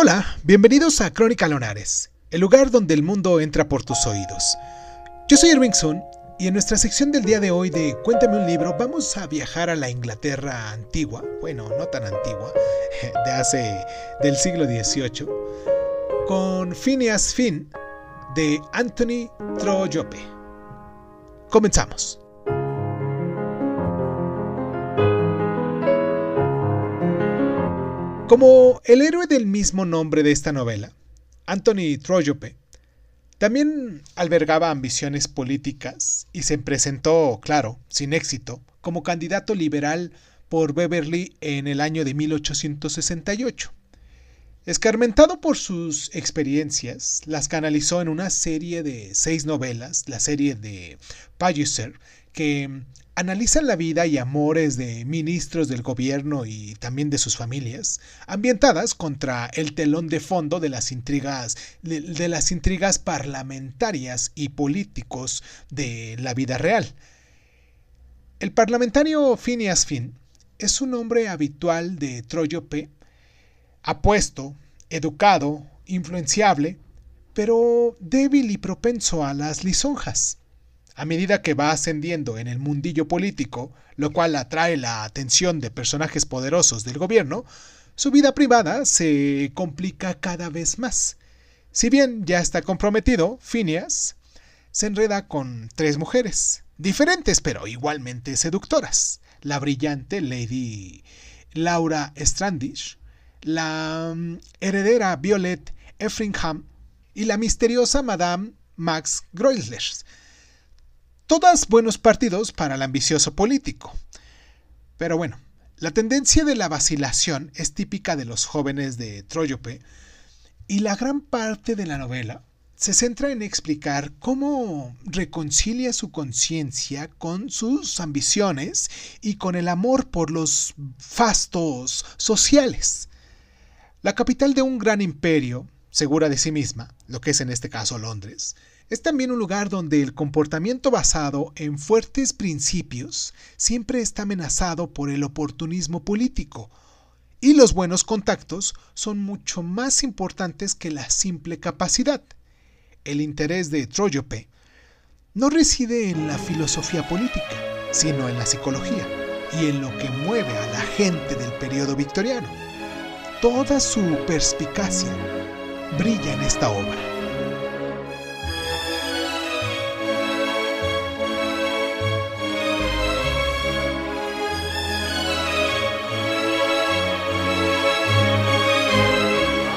Hola, bienvenidos a Crónica Lonares, el lugar donde el mundo entra por tus oídos. Yo soy Irving Sun y en nuestra sección del día de hoy de Cuéntame un libro vamos a viajar a la Inglaterra antigua, bueno, no tan antigua, de hace del siglo XVIII, con Phineas Finn de Anthony Trollope. Comenzamos. Como el héroe del mismo nombre de esta novela, Anthony Trollope, también albergaba ambiciones políticas y se presentó, claro, sin éxito, como candidato liberal por Beverly en el año de 1868. Escarmentado por sus experiencias, las canalizó en una serie de seis novelas, la serie de Palliser, que analizan la vida y amores de ministros del gobierno y también de sus familias, ambientadas contra el telón de fondo de las intrigas parlamentarias y políticos de la vida real. El parlamentario Phineas Finn es un hombre habitual de Troyope, apuesto, educado, influenciable, pero débil y propenso a las lisonjas a medida que va ascendiendo en el mundillo político, lo cual atrae la atención de personajes poderosos del gobierno, su vida privada se complica cada vez más. Si bien ya está comprometido, Phineas se enreda con tres mujeres, diferentes pero igualmente seductoras. La brillante Lady Laura Strandish, la mm, heredera Violet Effingham y la misteriosa Madame Max Groisler, Todas buenos partidos para el ambicioso político. Pero bueno, la tendencia de la vacilación es típica de los jóvenes de Troyope y la gran parte de la novela se centra en explicar cómo reconcilia su conciencia con sus ambiciones y con el amor por los fastos sociales. La capital de un gran imperio, segura de sí misma, lo que es en este caso Londres, es también un lugar donde el comportamiento basado en fuertes principios siempre está amenazado por el oportunismo político, y los buenos contactos son mucho más importantes que la simple capacidad. El interés de Troyope no reside en la filosofía política, sino en la psicología y en lo que mueve a la gente del periodo victoriano. Toda su perspicacia brilla en esta obra.